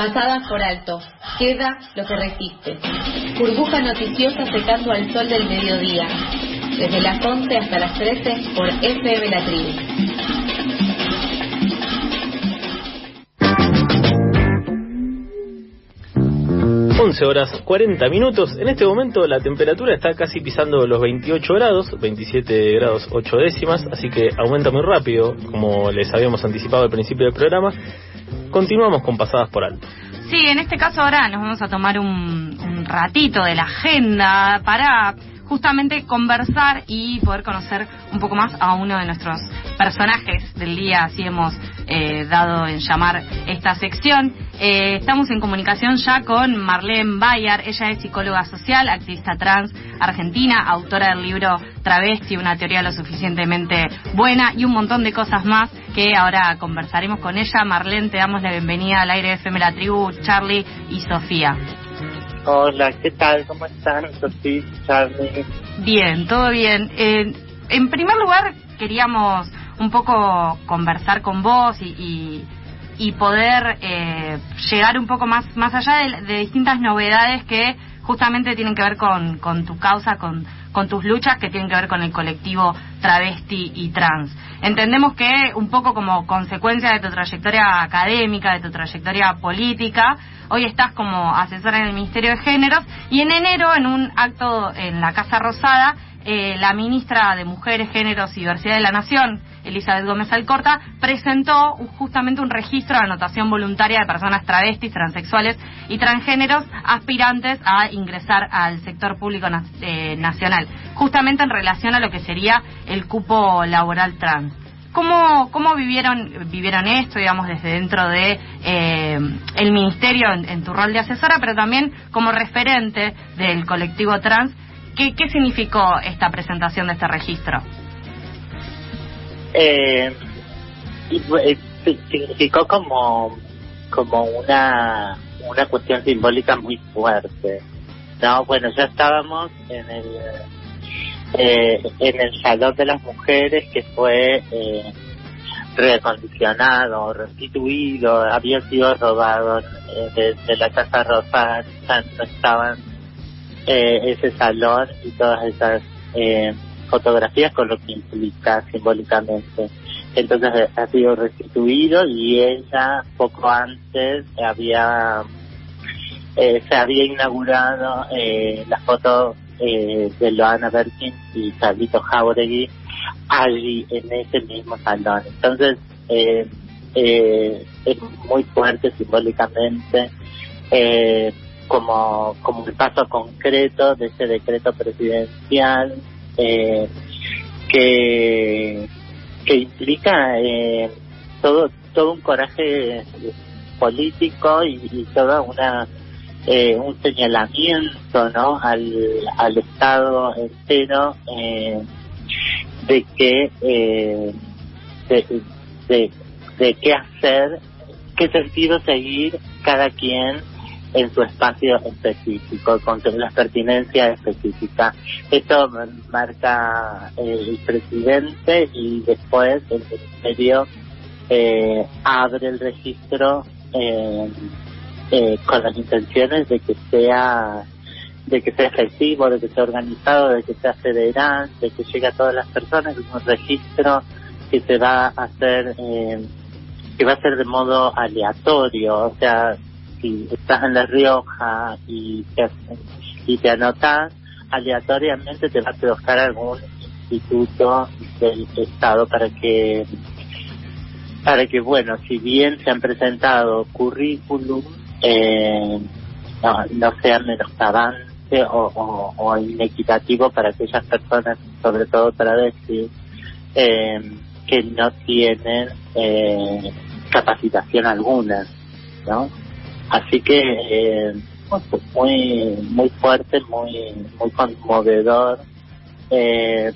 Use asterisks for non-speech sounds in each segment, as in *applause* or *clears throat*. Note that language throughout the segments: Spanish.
Pasadas por alto, queda lo que resiste. Burbuja noticiosa secando al sol del mediodía. Desde las 11 hasta las 13 por FM La Tribu. 11 horas 40 minutos. En este momento la temperatura está casi pisando los 28 grados, 27 grados 8 décimas, así que aumenta muy rápido, como les habíamos anticipado al principio del programa. Continuamos con pasadas por alto. Sí, en este caso ahora nos vamos a tomar un, un ratito de la agenda para justamente conversar y poder conocer un poco más a uno de nuestros personajes del día, así hemos eh, dado en llamar esta sección. Eh, estamos en comunicación ya con Marlene Bayar, ella es psicóloga social, activista trans argentina, autora del libro Travesti, una teoría lo suficientemente buena y un montón de cosas más que ahora conversaremos con ella. Marlene, te damos la bienvenida al aire de FM La Tribu, Charlie y Sofía. Hola, ¿qué tal? ¿Cómo están? Bien, todo bien. Eh, en primer lugar, queríamos un poco conversar con vos y, y, y poder eh, llegar un poco más, más allá de, distintas novedades que justamente tienen que ver con, con tu causa, con, tus luchas que tienen que ver con el colectivo travesti y trans. Entendemos que un poco como consecuencia de tu trayectoria académica, de tu trayectoria política, hoy estás como asesora en el Ministerio de Géneros y en enero en un acto en la Casa Rosada, eh, la ministra de Mujeres, Géneros y Diversidad de la Nación, Elizabeth Gómez Alcorta, presentó justamente un registro de anotación voluntaria de personas travestis, transexuales y transgéneros aspirantes a ingresar al sector público eh, nacional, justamente en relación a lo que sería el cupo laboral trans. ¿Cómo, cómo vivieron, vivieron esto, digamos, desde dentro de eh, el ministerio en, en, tu rol de asesora, pero también como referente del colectivo trans? ¿Qué, qué significó esta presentación de este registro? Eh, significó como, como una, una cuestión simbólica muy fuerte. No, bueno, ya estábamos en el eh, en el Salón de las Mujeres que fue eh, recondicionado, restituido, había sido robado eh, de, la Casa Rosa, ya estaban eh, ese salón y todas esas eh, fotografías con lo que implica simbólicamente. Entonces ha sido restituido y ella poco antes había eh, se había inaugurado eh, la foto eh, de Loana Berkin y Carlito Jauregui allí en ese mismo salón. Entonces eh, eh, es muy fuerte simbólicamente eh, como, como el paso concreto de ese decreto presidencial eh, que, que implica eh, todo, todo un coraje político y, y toda una eh, un señalamiento no al, al estado entero eh, de que eh, de, de, de qué hacer qué sentido seguir cada quien en su espacio específico, con las pertinencias específicas. Esto marca el presidente y después el ministerio eh, abre el registro eh, eh, con las intenciones de que sea de que sea efectivo, de que sea organizado, de que sea federal, de que llegue a todas las personas, es un registro que se va a hacer eh, que va a ser de modo aleatorio, o sea, si estás en La Rioja y te, y te anotas, aleatoriamente te va a buscar algún instituto del Estado para que para que bueno si bien se han presentado currículum eh, no, no sea menoscabante o, o, o inequitativo para aquellas personas sobre todo para decir eh, que no tienen eh, capacitación alguna no así que eh, muy muy fuerte muy muy conmovedor eh,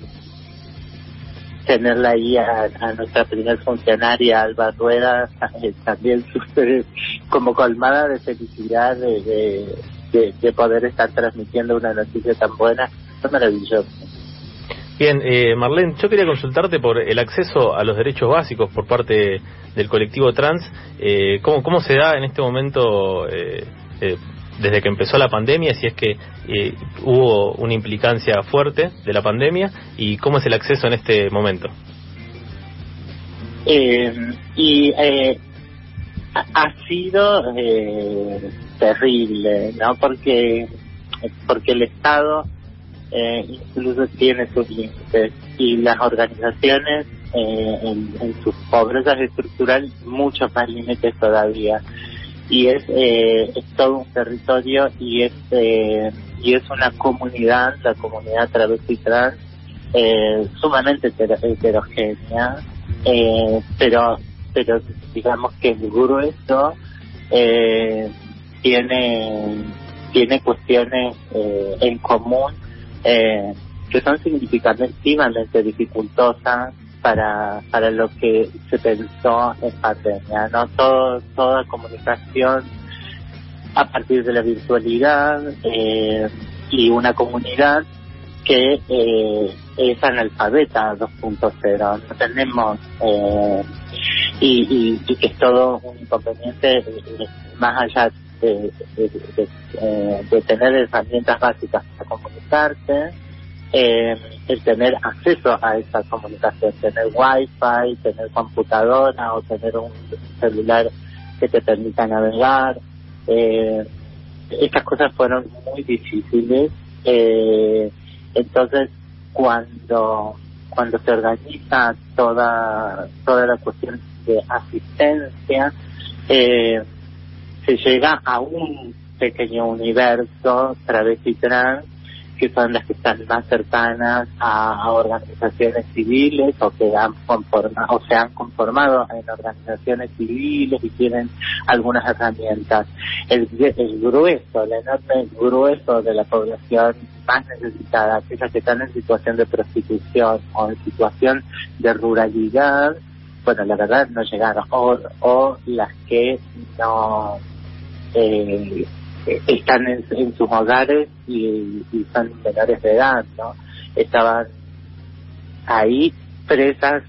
tenerla ahí a, a, nuestra primer funcionaria Alba Rueda eh, también *laughs* super, como colmada de felicidad de, de, de, de, poder estar transmitiendo una noticia tan buena es maravilloso Bien, eh, Marlene, yo quería consultarte por el acceso a los derechos básicos por parte del colectivo trans. Eh, ¿cómo, ¿Cómo se da en este momento, eh, eh, desde que empezó la pandemia, si es que eh, hubo una implicancia fuerte de la pandemia y cómo es el acceso en este momento? Eh, y ha- sido terrible, ¿no? Porque, porque el Estado eh, incluso tiene sus límites. Y las organizaciones eh, en, en su pobreza estructural muchos más límites todavía. Y es, eh, es todo un territorio y es eh, y es una comunidad la comunidad travesti trans eh, sumamente heter- heterogénea. Eh, pero pero digamos que el grueso tiene tiene cuestiones en común eh, que son significativamente dificultosas para para lo que se pensó en pandemia no Todo, toda comunicación a partir de la virtualidad eh, y una comunidad que eh, es analfabeta 2.0 no tenemos eh, y, y, y que es todo un inconveniente eh, más allá eh, de tener herramientas básicas para comunicarte eh, el tener acceso a esa comunicación, tener wifi, tener computadora o tener un celular que te permita navegar. Eh, estas cosas fueron muy difíciles. Eh, entonces, cuando cuando se organiza toda toda la cuestión de asistencia, eh, se llega a un pequeño universo travesti trans que son las que están más cercanas a, organizaciones civiles o que han conformado o se han conformado en organizaciones civiles y tienen algunas herramientas. El, el grueso, el enorme grueso de la población más necesitada, aquellas que están en situación de prostitución o en situación de ruralidad, bueno, la verdad no llegaron, o, o las que no eh, están en, sus hogares y, y, son menores de edad, ¿no? Estaban ahí presas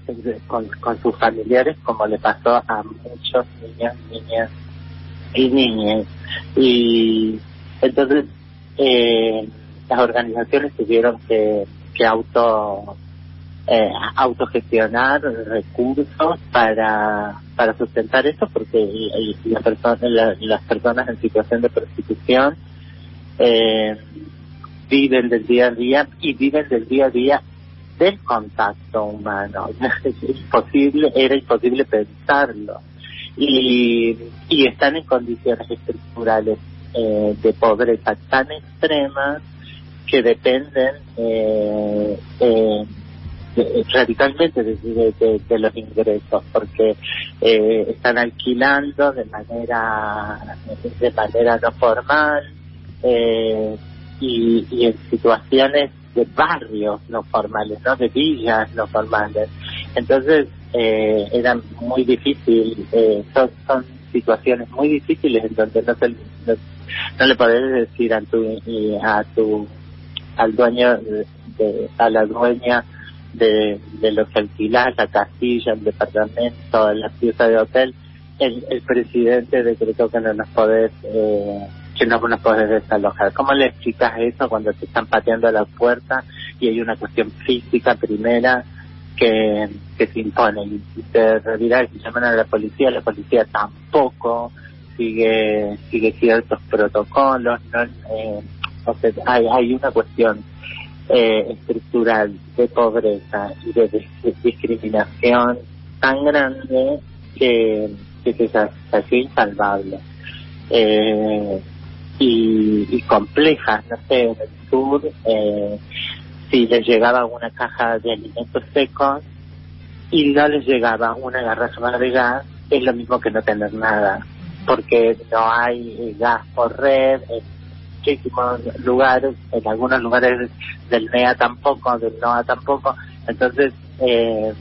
con, con sus familiares como le pasó a muchos niños, niñas y niñas. Y entonces eh, las organizaciones tuvieron que, que auto eh, autogestionar recursos para para sustentar eso porque la persona, la, las personas en situación de prostitución eh, viven del día a día y viven del día a día del contacto humano. *laughs* Es imposible era imposible pensarlo. Y y están en condiciones estructurales eh, de pobreza tan extremas que dependen eh, eh, radicalmente de, de, de, los ingresos porque eh, están alquilando de manera de manera no formal eh, y, y, en situaciones de barrios no formales no de villas no formales. Entonces eh, era muy difícil eh, son, son situaciones muy difíciles en donde no, se, no, no le podés decir a tu a tu al dueño de, a la dueña de, de lo que alquilas, la casilla, el departamento, la pieza de hotel, el, el presidente decretó que no nos podés, eh, que no nos podés desalojar. ¿Cómo le explicas eso cuando te están pateando a la puerta y hay una cuestión física primera que, que se impone? Y te reviras y llaman a la policía, la policía tampoco sigue, sigue ciertos protocolos, no, eh, o hay, hay una cuestión eh, estructural de pobreza y de, discriminación tan grande que, que se hacía insalvable. Eh, y, y compleja, no sé, en el sur eh, si les llegaba una caja de alimentos secos y no les llegaba una garrafa de gas, es lo mismo que no tener nada, porque no hay gas por red, muchísimos lugares, en algunos lugares del NEA tampoco, del NOA tampoco, entonces eh,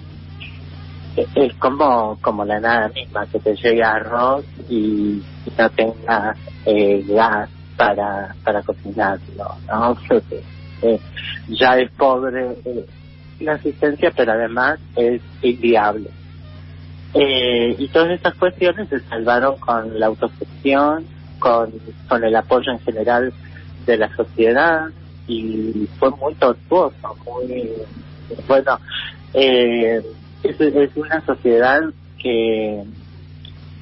es como como la nada misma, que te llegue arroz y, no tengas eh, gas para para cocinarlo, ¿no? *laughs* eh, ya es pobre, eh, la asistencia, pero además es inviable. Eh, y todas estas cuestiones se salvaron con la autogestión, con, el apoyo en general de la sociedad y fue muy tortuoso, muy bueno. Eh, es, una sociedad que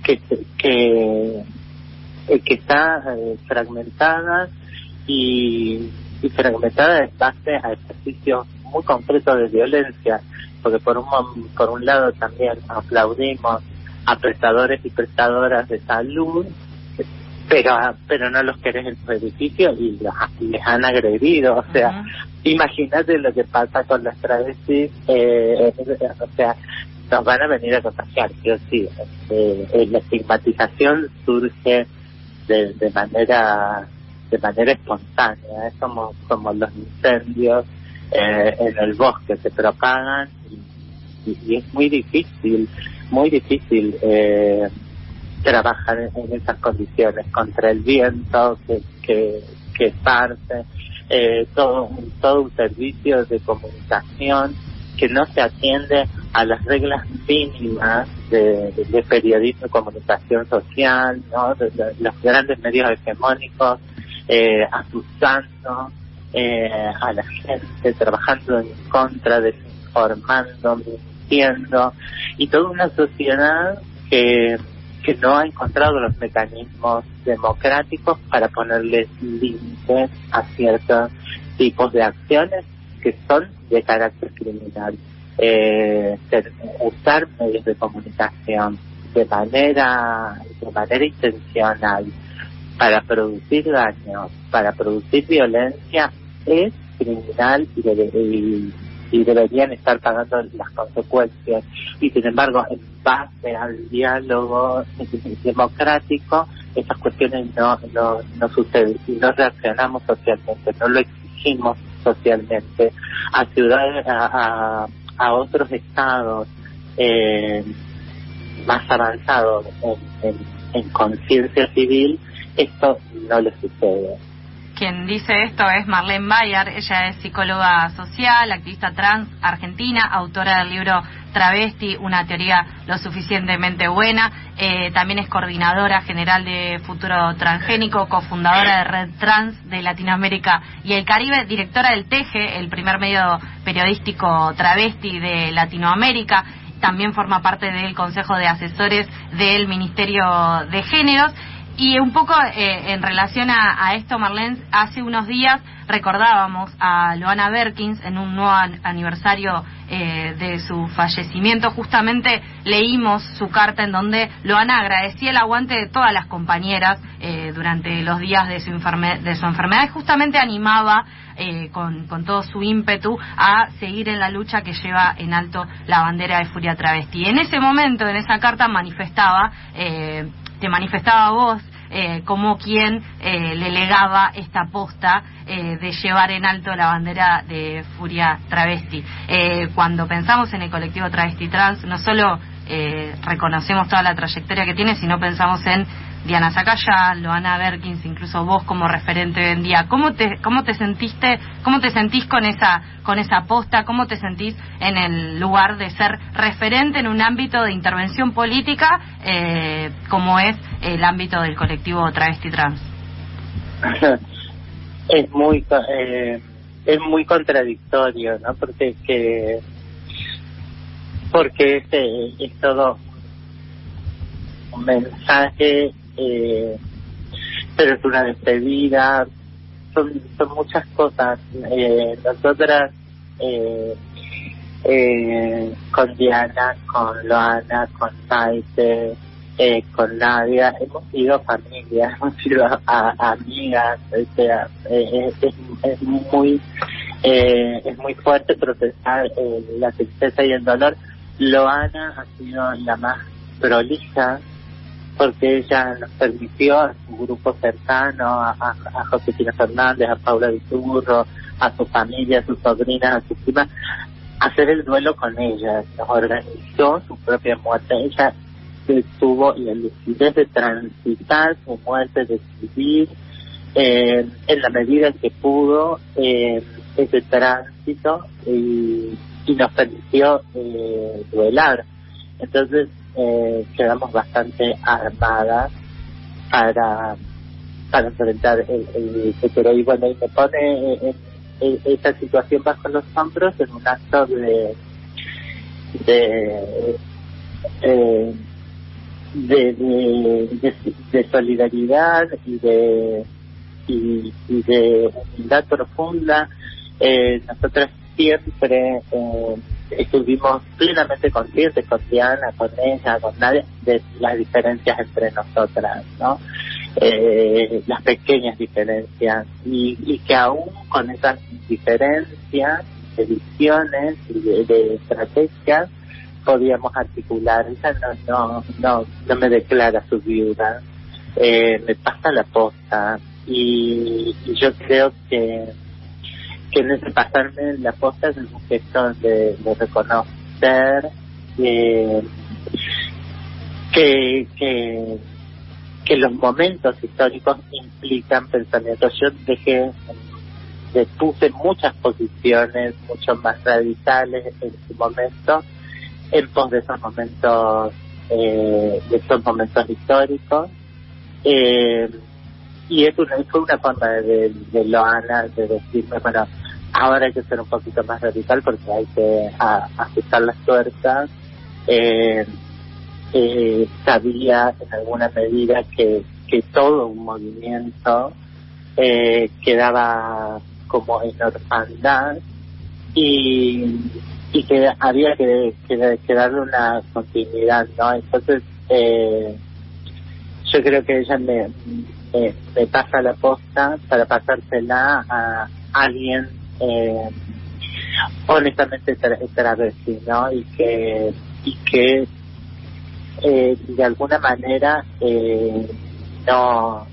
que que, eh, está eh, fragmentada y, y fragmentada en base a ejercicios muy concretos de violencia, porque por un por un lado también aplaudimos a prestadores y prestadoras de salud pero pero no los querés en tu edificio y los, les han agredido o sea imagínate lo que pasa con las travestis eh, o sea nos van a venir a contagiar sí o sí. Eh, la estigmatización surge de, de manera de manera espontánea es como como los incendios eh, en el bosque se propagan y, y, y es muy difícil muy difícil eh, trabajar en, esas condiciones contra el viento que que, que parte eh, todo todo un servicio de comunicación que no se atiende a las reglas mínimas de, periodismo y comunicación social no los grandes medios hegemónicos eh, asustando eh, a la gente trabajando en contra desinformando mintiendo y toda una sociedad que que no ha encontrado los mecanismos democráticos para ponerles límites a ciertos tipos de acciones que son de carácter criminal. Eh, usar medios de comunicación de manera de manera intencional para producir daño, para producir violencia es criminal y, debe, y, y deberían estar pagando las consecuencias. Y sin embargo, en base al diálogo democrático, esas cuestiones no, no, no suceden y no reaccionamos socialmente, no lo exigimos socialmente. A ciudades, a, a, a otros estados eh, más avanzados en, en, en conciencia civil, esto no le sucede. Quien dice esto es Marlene Bayer, ella es psicóloga social, activista trans argentina, autora del libro Travesti, una teoría lo suficientemente buena, eh, también es coordinadora general de Futuro Transgénico, cofundadora de Red Trans de Latinoamérica y el Caribe, directora del TEJE, el primer medio periodístico travesti de Latinoamérica, también forma parte del Consejo de Asesores del Ministerio de Géneros y un poco eh, en relación a, a, esto, Marlene, hace unos días recordábamos a Loana Berkins en un nuevo aniversario eh, de su fallecimiento. Justamente leímos su carta en donde Loana agradecía el aguante de todas las compañeras eh, durante los días de su, enferme de su enfermedad y justamente animaba eh, con, con todo su ímpetu a seguir en la lucha que lleva en alto la bandera de Furia Travesti. En ese momento, en esa carta, manifestaba eh, te manifestaba vos eh, como quien eh, le legaba esta posta eh, de llevar en alto la bandera de Furia Travesti. Eh, cuando pensamos en el colectivo Travesti Trans, no solo eh, reconocemos toda la trayectoria que tiene, sino pensamos en Diana Zacaya, Loana Berkins, incluso vos como referente hoy en día. ¿Cómo te, cómo te sentiste, cómo te sentís con esa, con esa posta? ¿Cómo te sentís en el lugar de ser referente en un ámbito de intervención política eh, como es el ámbito del colectivo travesti trans? *laughs* es muy, eh, es muy contradictorio, ¿no? Porque que, porque es, es todo un mensaje eh, pero es una despedida, son, muchas cosas. Eh, nosotras, eh, eh, con Diana, con Loana, con Maite, eh, con Nadia, hemos sido familia, *laughs* hemos sido amigas, o sea, eh, es, es muy eh, es muy fuerte procesar eh, la tristeza y el dolor. Loana ha sido la más prolija porque ella nos permitió a su grupo cercano, a, a, a Josefina Fernández, a Paula Viturro, a su familia, a sus sobrinas, a sus primas, hacer el duelo con ella. Nos organizó su propia muerte. Ella tuvo la lucidez de transitar su muerte, de vivir eh, en la medida que pudo eh, ese tránsito y, y nos permitió eh, duelar. Entonces eh, quedamos bastante armadas para para enfrentar el, el futuro. Y bueno, y me pone en, esa situación bajo los hombros en un acto de de, eh, de, de, solidaridad y de y, de humildad profunda. Eh, nosotras siempre eh, estuvimos plenamente conscientes con Diana, con ella, con nadie, de las diferencias entre nosotras, ¿no? Eh, las pequeñas diferencias y, y que aún con esas diferencias de visiones y de, estrategias podíamos articular. Ella no, no, no, no me declara su viuda, eh, me pasa la posta y, y yo creo que que en ese pasarme la posta es un gesto de, reconocer eh, que, que, que los momentos históricos implican pensamientos. Yo dejé, de, puse muchas posiciones mucho más radicales en su momento en pos de esos momentos, eh, de esos momentos históricos. Eh, y es una, fue una forma de, de Loana de decirme, bueno, Ahora hay que ser un poquito más radical porque hay que ajustar las tuercas. Eh, eh, sabía en alguna medida que, que todo un movimiento eh, quedaba como en orfandad y, y que había que, que, darle una continuidad, ¿no? Entonces, eh, yo creo que ella me, me, me pasa la posta para pasársela a alguien eh, honestamente travesti, ¿no? Y que, y que eh, de alguna manera eh, no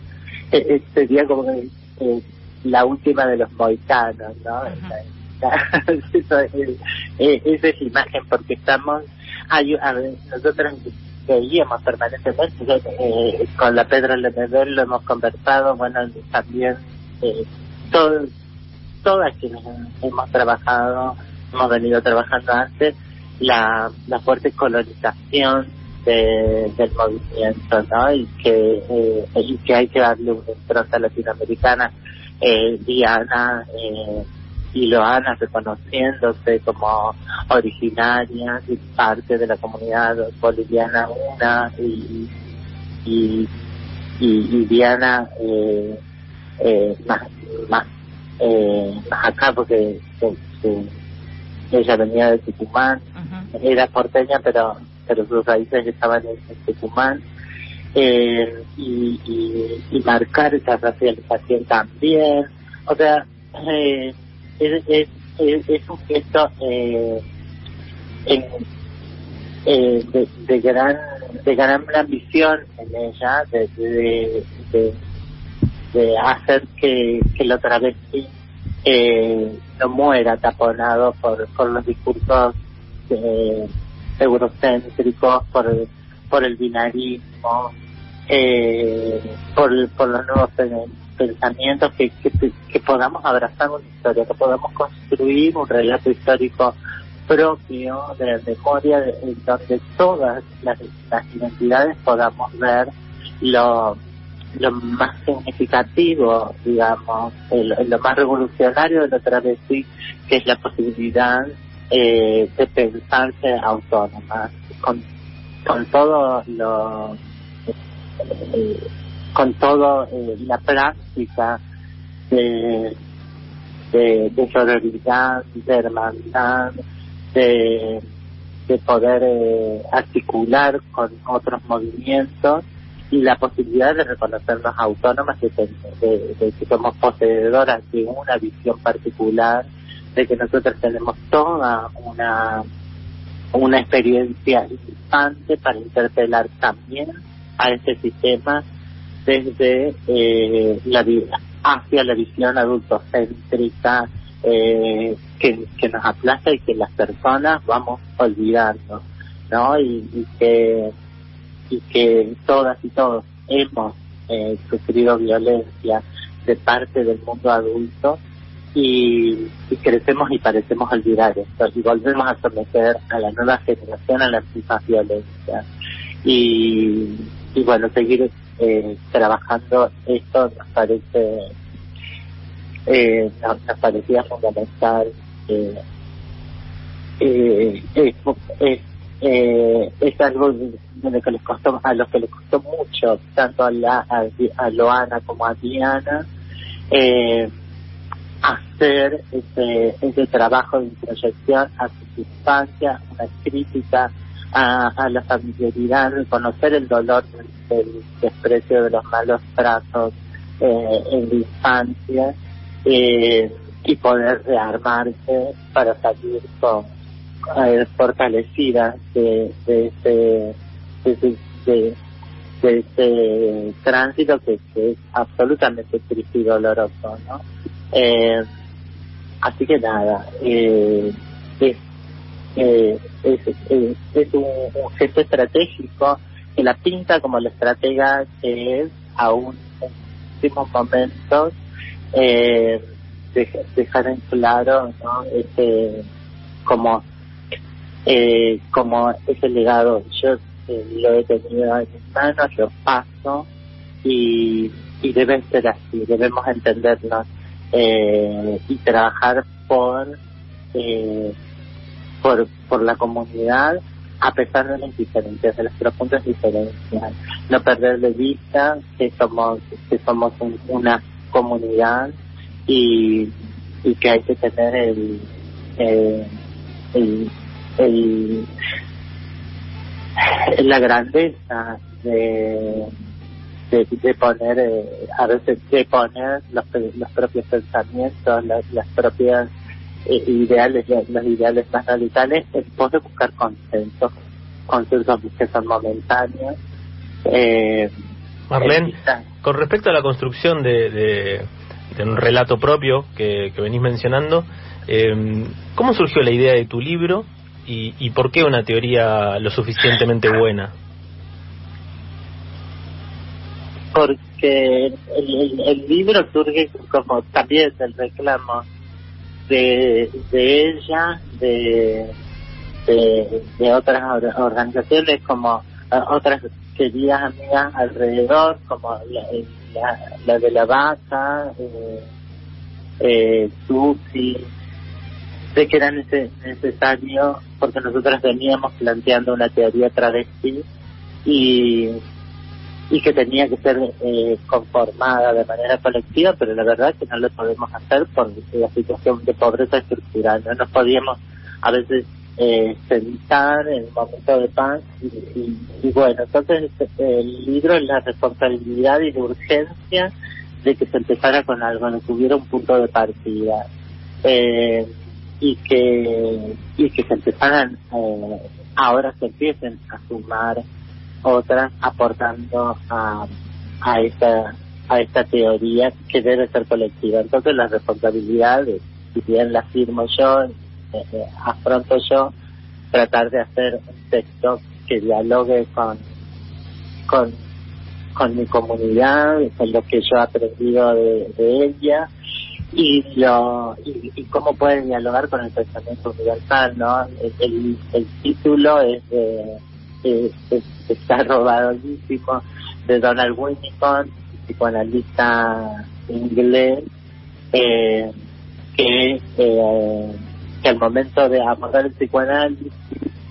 eh, eh, sería como eh, la última de los moicanos, ¿no? *laughs* esa es imagen porque estamos hay, a ver, nosotros veíamos permanentemente eh, con la Pedro Lemebel lo hemos conversado bueno también eh, todo todas quienes hemos trabajado, hemos venido trabajando antes, la, la fuerte colonización del movimiento, ¿no? Y que, eh, y que hay que darle una impronta latinoamericana. Eh, Diana eh, y Loana reconociéndose como originarias y parte de la comunidad boliviana una y, y, y, Diana eh, eh, más, más eh, acá porque ella venía de Tucumán, era porteña pero pero sus raíces estaban en, Tucumán eh, y, y, y, marcar esa racialización también, o sea, eh, es, es, es, un gesto eh, eh, de, gran de gran ambición en ella de, de, de hacer que, que lo travesti eh, no muera taponado por, por los discursos eh, eurocéntricos, por por el binarismo, eh, por, por los nuevos pensamientos, que, que, podamos abrazar una historia, que podamos construir un relato histórico propio de la memoria en donde todas las, las identidades podamos ver lo lo más significativo, digamos, lo más revolucionario de la travesti, que es la posibilidad eh, de pensarse autónoma, con, con todo lo, eh, con todo eh, la práctica de, de, de sororidad, de hermandad, de, de poder eh, articular con otros movimientos y la posibilidad de reconocernos autónomas, de, de, que somos poseedoras de una visión particular, de que nosotros tenemos toda una una experiencia instante para interpelar también a este sistema desde eh, la vida hacia la visión adultocéntrica eh, que, que nos aplaza y que las personas vamos olvidando, ¿no? Y, y que y que todas y todos hemos eh, sufrido violencia de parte del mundo adulto y, crecemos y parecemos olvidar esto y volvemos a someter a la nueva generación a las mismas violencias y, y bueno seguir eh, trabajando esto nos parece eh, nos, parecía fundamental eh, eh, es, eh, es algo de lo que les costó a los que les costó mucho tanto a la a, Loana como a Diana eh, hacer ese, ese trabajo de introyección a su infancia, una crítica a, a la familiaridad, reconocer el dolor del, desprecio de los malos tratos eh, en la infancia eh, y poder rearmarse para salir con eh, fortalecida de, de ese de, de, ese tránsito que, es absolutamente triste y doloroso, ¿no? Eh, así que nada, eh, es, eh, es, es, un, gesto estratégico que la pinta como la estratega que es aún en últimos momentos eh, dejar en claro ¿no? ese como eh, como ese legado yo eh, lo he tenido en mis manos lo paso y, y debe ser así debemos entendernos eh, y trabajar por eh, por por la comunidad a pesar de las diferencias, de las profundas diferencias, no perder de vista que somos que somos una comunidad y, y que hay que tener el, el, la grandeza de de, poner, eh, a veces de poner los, los propios pensamientos, las, propias eh, ideales, los ideales más radicales, en pos de buscar consensos, consensos que son momentáneos. Eh, Marlene, con respecto a la construcción de, de, un relato propio que, que venís mencionando, eh, ¿cómo surgió la idea de tu libro y, y por qué una teoría lo suficientemente buena? porque el, el, libro surge como también del reclamo de, de ella, de, de, otras organizaciones como eh, otras queridas amigas alrededor, como la, la, de la vaca, eh, eh, Susi, de que era necesario, porque nosotros veníamos planteando una teoría travesti y y que tenía que ser eh, conformada de manera colectiva, pero la verdad es que no lo podemos hacer por la situación de pobreza estructural. No nos podíamos a veces eh, sentar en un momento de paz y, bueno, entonces el libro es la responsabilidad y la urgencia de que se empezara con algo, de que hubiera un punto de partida eh, y que y que se empezaran eh, ahora se empiecen a sumar otras aportando a, a esta a esta teoría que debe ser colectiva. Entonces la responsabilidad, si bien la firmo yo, eh, eh, afronto yo, tratar de hacer un texto que dialogue con, con, con mi comunidad, con lo que yo he aprendido de, ella y lo y, cómo puede dialogar con el pensamiento universal, ¿no? El, el, título es eh, está robadísimo de Donald Winnicott, psicoanalista inglés, eh, que, eh, que al momento de abordar el psicoanálisis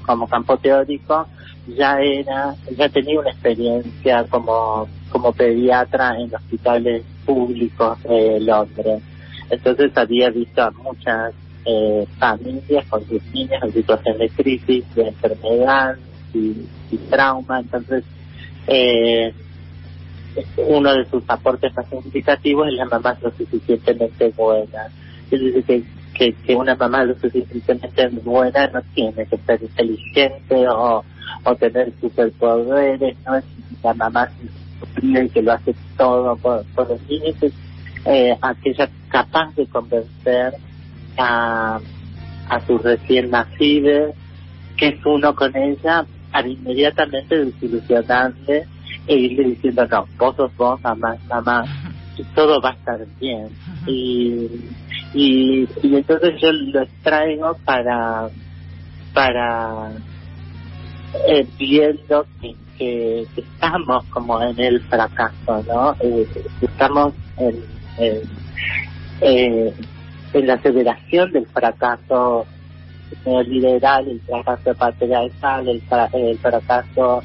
como campo teórico ya era ya tenía una experiencia como como pediatra en hospitales públicos de Londres. Entonces había visto a muchas eh, familias con sus niños en situación de crisis de enfermedad y, trauma. Entonces, eh, uno de sus aportes más significativos es la mamá lo suficientemente buena. Es decir, que, que, una mamá lo suficientemente buena no tiene que ser inteligente o, o tener superpoderes, no es la mamá que lo hace todo por, los niños, es eh, aquella capaz de convencer a, a sus recién nacidos que es uno con ella para inmediatamente desilusionarle e irle diciendo, no, vos sos vos, mamá, mamá, todo va a estar bien. Y, y, y entonces yo lo traigo para para eh, viendo que, que, estamos como en el fracaso no eh, estamos en, en, eh, en la aceleración del fracaso neoliberal, el fracaso patriarcal, el, el fracaso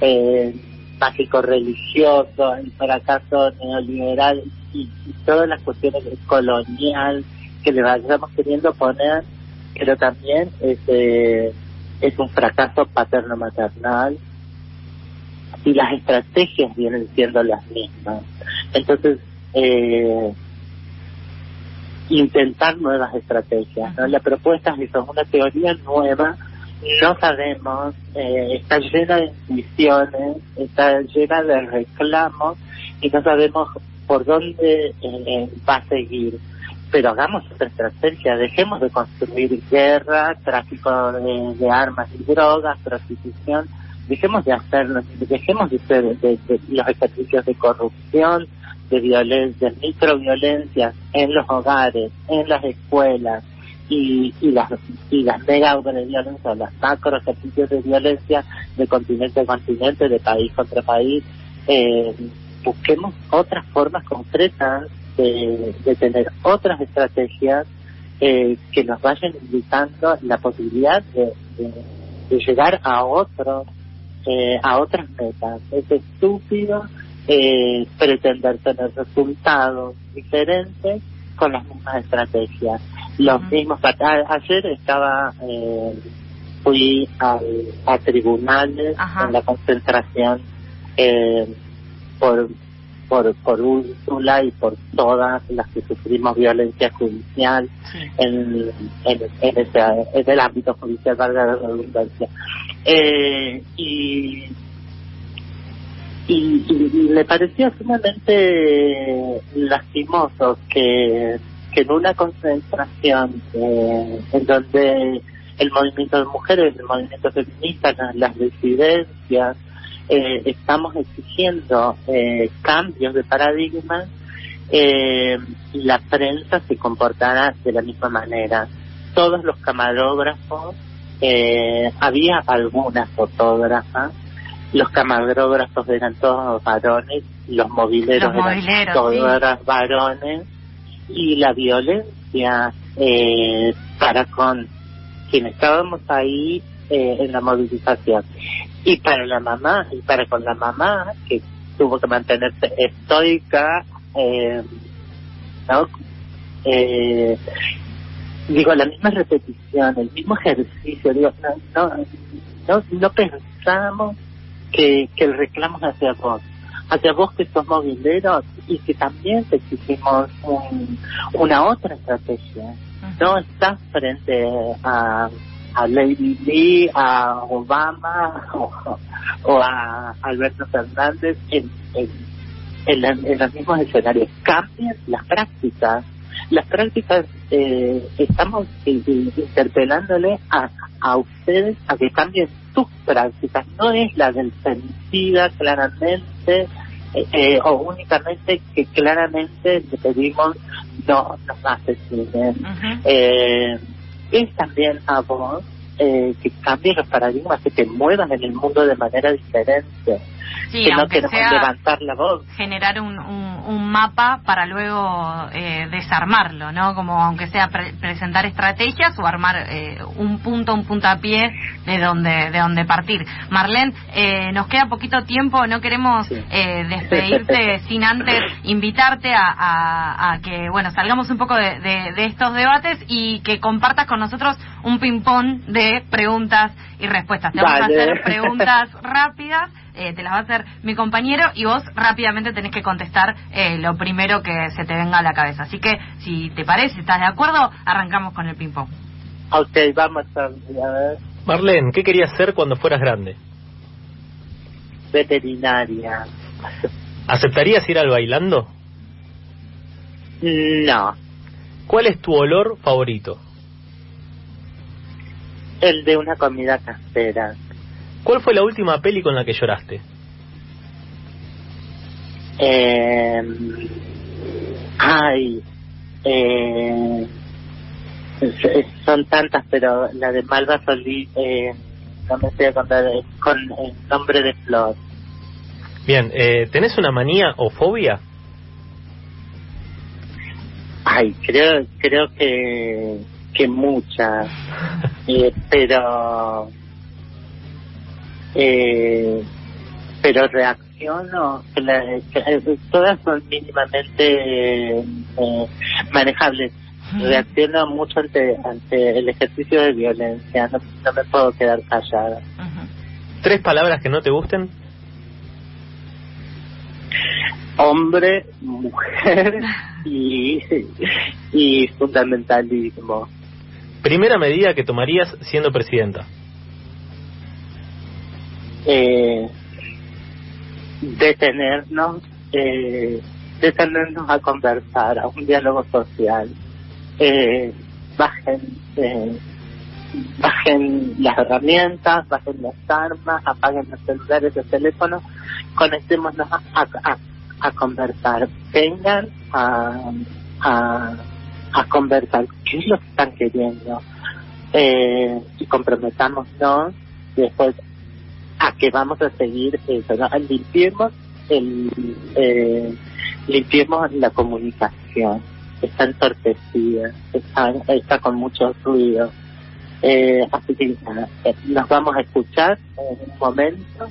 eh, mágico religioso, el fracaso neoliberal y, todas las cuestiones colonial que le vayamos queriendo poner, pero también es, eh, es un fracaso paterno-maternal y las estrategias vienen siendo las mismas. Entonces, eh, intentar nuevas estrategias. ¿no? La propuesta es una teoría nueva, no sabemos, eh, está llena de intuiciones, está llena de reclamos y no sabemos por dónde eh, va a seguir. Pero hagamos otra estrategia, dejemos de construir guerra, tráfico de, armas y drogas, prostitución, dejemos de hacerlo, dejemos de hacer de los ejercicios de corrupción, de violencia, microviolencias en los hogares, en las escuelas y, y las y las mega de violencia, las macro ejercicios de violencia de continente a continente, de país contra país, eh, busquemos otras formas concretas de, de tener otras estrategias eh, que nos vayan indicando la posibilidad de, de, llegar a otros eh, a otras metas. Es estúpido eh, pretender tener resultados diferentes con las mismas estrategias. Los mismos, ayer estaba, eh, fui a tribunales en la concentración eh, por por por Úrsula y por todas las que sufrimos violencia judicial en, en, en, ese, en el ámbito judicial, valga la redundancia. Eh, y y, y, me parecía sumamente lastimoso que, en una concentración eh, en donde el movimiento de mujeres, el movimiento feminista, las, disidencias, eh, estamos exigiendo eh, cambios de paradigma, eh, la prensa se comportara de la misma manera. Todos los camarógrafos, eh, había algunas fotógrafas, los camarógrafos eran todos varones, los mobileros, eran todos varones, y la violencia eh, para con quienes estábamos ahí eh, en la movilización. Y para la mamá, y para con la mamá, que tuvo que mantenerse estoica, eh, ¿no? Eh, digo, la misma repetición, el mismo ejercicio, digo, no, no, no, no pensamos que, que el reclamo es hacia vos, hacia vos que sos mobileros y que también te exigimos un, una otra estrategia. No estás frente a, a Lady Lee, a Obama *laughs* o, a Alberto Fernández en, en, en, los mismos escenarios. Cambien las prácticas. Las prácticas eh, estamos interpelándole a, a ustedes a que cambien sus prácticas, no es la del femicida claramente eh, eh, o únicamente que claramente le pedimos no nos asesinen. eh, es también a vos eh, que cambien los paradigmas, que te muevan en el mundo de manera diferente que no queremos levantar la voz. Generar un, un, mapa para luego eh, desarmarlo, ¿no? Como aunque sea presentar estrategias o armar eh, un punto, un puntapié de donde, de donde partir. Marlene, eh, nos queda poquito tiempo, no queremos eh, despedirte *laughs* sin antes invitarte a, a, que, bueno, salgamos un poco de, de, de estos debates y que compartas con nosotros un ping-pong de preguntas y respuestas. Te vamos a hacer preguntas *laughs* rápidas eh, te las va a hacer mi compañero y vos rápidamente tenés que contestar eh, lo primero que se te venga a la cabeza. Así que, si te parece, estás de acuerdo, arrancamos con el ping-pong. Ok, vamos a ver. Marlene, ¿qué querías ser cuando fueras grande? Veterinaria. ¿Aceptarías ir al bailando? No. ¿Cuál es tu olor favorito? El de una comida casera. ¿Cuál fue la última peli con la que lloraste? Eh, ay, Eh, son tantas, pero la de Malva Solís, eh, no me estoy acordando, con el nombre de Flor. Bien, eh, ¿tenés una manía o fobia? Ay, creo, creo que, que muchas, *laughs* eh, pero, eh, pero reacciono, todas son mínimamente eh, manejables. Reacciono mucho ante, ante el ejercicio de violencia, no, no me puedo quedar callada. ¿Tres palabras que no te gusten? hombre, mujer y, y fundamentalismo. Primera medida que tomarías siendo presidenta. Eh, detenernos, eh, detenernos a conversar, a un diálogo social. Eh, bajen, eh, bajen las herramientas, bajen las armas, apaguen los celulares, los teléfonos, conectémonos a, conversar, vengan a, a, a conversar qué es lo que están queriendo eh, y comprometámonos después a que vamos a seguir eso, ¿no? limpiemos el eh, limpiemos la comunicación está entorpecida está, está con mucho ruido eh, así que eh, nos vamos a escuchar en un momento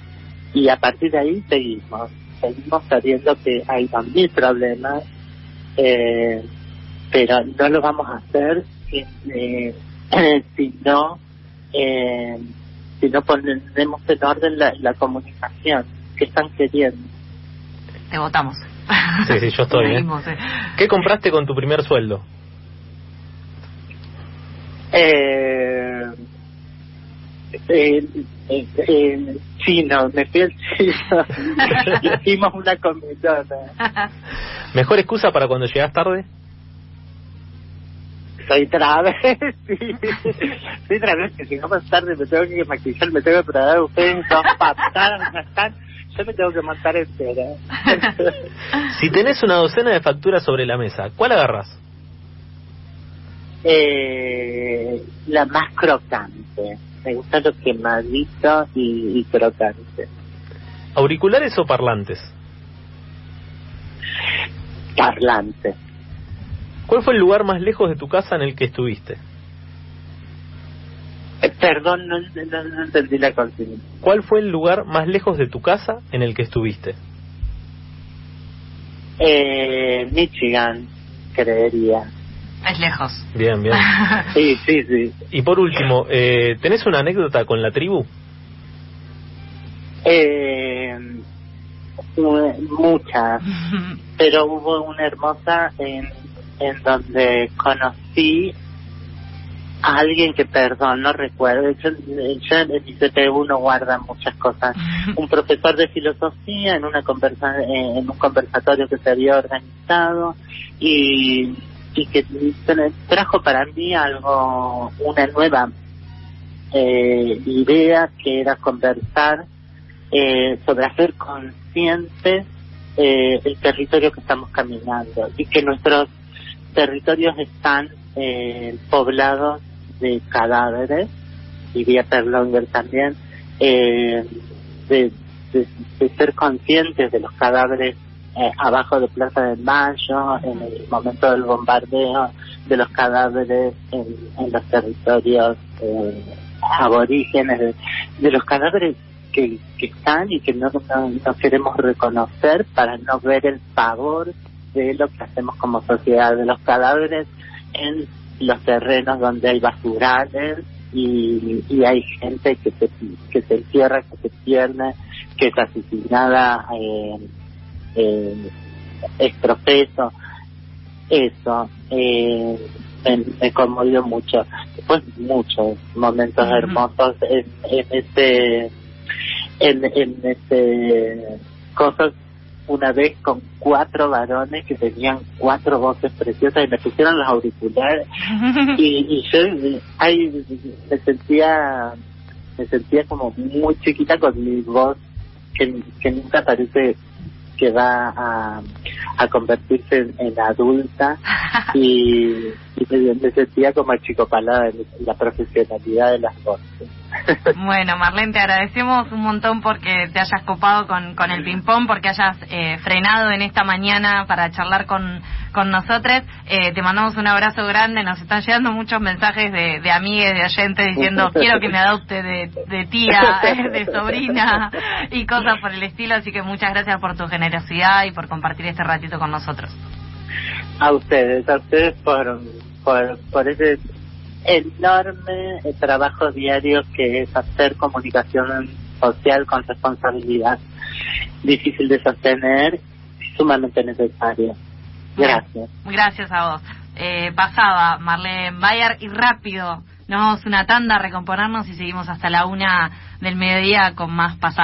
y a partir de ahí seguimos seguimos sabiendo que hay también problemas, eh, pero no lo vamos a hacer si, eh, *clears throat* si no eh, si no ponemos en orden la, la comunicación que están queriendo. Te votamos. Sí, sí, yo estoy. ¿eh? ¿Qué compraste con tu primer sueldo? Eh, eh, eh, eh, chino, me fui al chino. *laughs* Hicimos una comidona. ¿Mejor excusa para cuando llegas tarde? Soy travesti. *laughs* Soy travesti. Si no más tarde me tengo que maquillar, me tengo que preparar. Ustedes son patadas, están. Yo me tengo que montar entera. *laughs* si tenés una docena de facturas sobre la mesa, ¿cuál agarras? Eh, la más crocante. Me gusta lo quemadito y, y crocante. ¿Auriculares o parlantes? Parlantes. ¿Cuál fue el lugar más lejos de tu casa en el que estuviste? Eh, perdón, no, no, no, entendí la consigna. ¿Cuál fue el lugar más lejos de tu casa en el que estuviste? Eh, Michigan, creería. Es lejos. Bien, bien. *laughs* sí, sí, sí. Y por último, eh, ¿tenés una anécdota con la tribu? Eh, muchas, *laughs* pero hubo una hermosa en, en donde conocí a alguien que, perdón, no recuerdo, yo, yo en CPU no guarda muchas cosas. *laughs* Un profesor de filosofía en una conversa, en un conversatorio que se había organizado y y que trajo para mí algo, una nueva eh, idea que era conversar eh, sobre hacer consciente eh, el territorio que estamos caminando y que nuestros territorios están eh, poblados de cadáveres, diría Perlonger también, eh, de, ser conscientes de los cadáveres eh, abajo de Plaza de Mayo, en el momento del bombardeo de los cadáveres en, los territorios eh, aborígenes, de, de, los cadáveres que, que están y que no, no, no, queremos reconocer para no ver el pavor de lo que hacemos como sociedad, de los cadáveres en los terrenos donde hay basurales y, y hay gente que se, que se entierra, que se pierde, que es asesinada. Eh, eh, eso, eh, me, me, conmovió mucho. Después muchos momentos uh -huh. hermosos en, en este, en, en este, cosas una vez con cuatro varones que tenían cuatro voces preciosas y me pusieron los auriculares *laughs* y, y yo ahí me sentía me sentía como muy chiquita con mi voz que, que nunca parece que va a, a convertirse en, adulta *laughs* y, me, sentía como chico palada en la profesionalidad de las voces. *laughs* Bueno, Marlene, te agradecemos un montón porque te hayas copado con, con el ping-pong, porque hayas eh, frenado en esta mañana para charlar con, con nosotros. Eh, te mandamos un abrazo grande. Nos están llegando muchos mensajes de, de amigues, de oyentes diciendo *laughs* quiero que me adopte de, de tía, *laughs* de sobrina y cosas por el estilo. Así que muchas gracias por tu generosidad y por compartir este ratito con nosotros. A ustedes, a ustedes por, por, por ese enorme trabajo diario que es hacer comunicación social con responsabilidad. Difícil de sostener, sumamente necesario. Gracias. Gracias a vos. Eh, pasaba Marlene Bayer y rápido nos vamos una tanda a recomponernos y seguimos hasta la una del mediodía con más pasadas.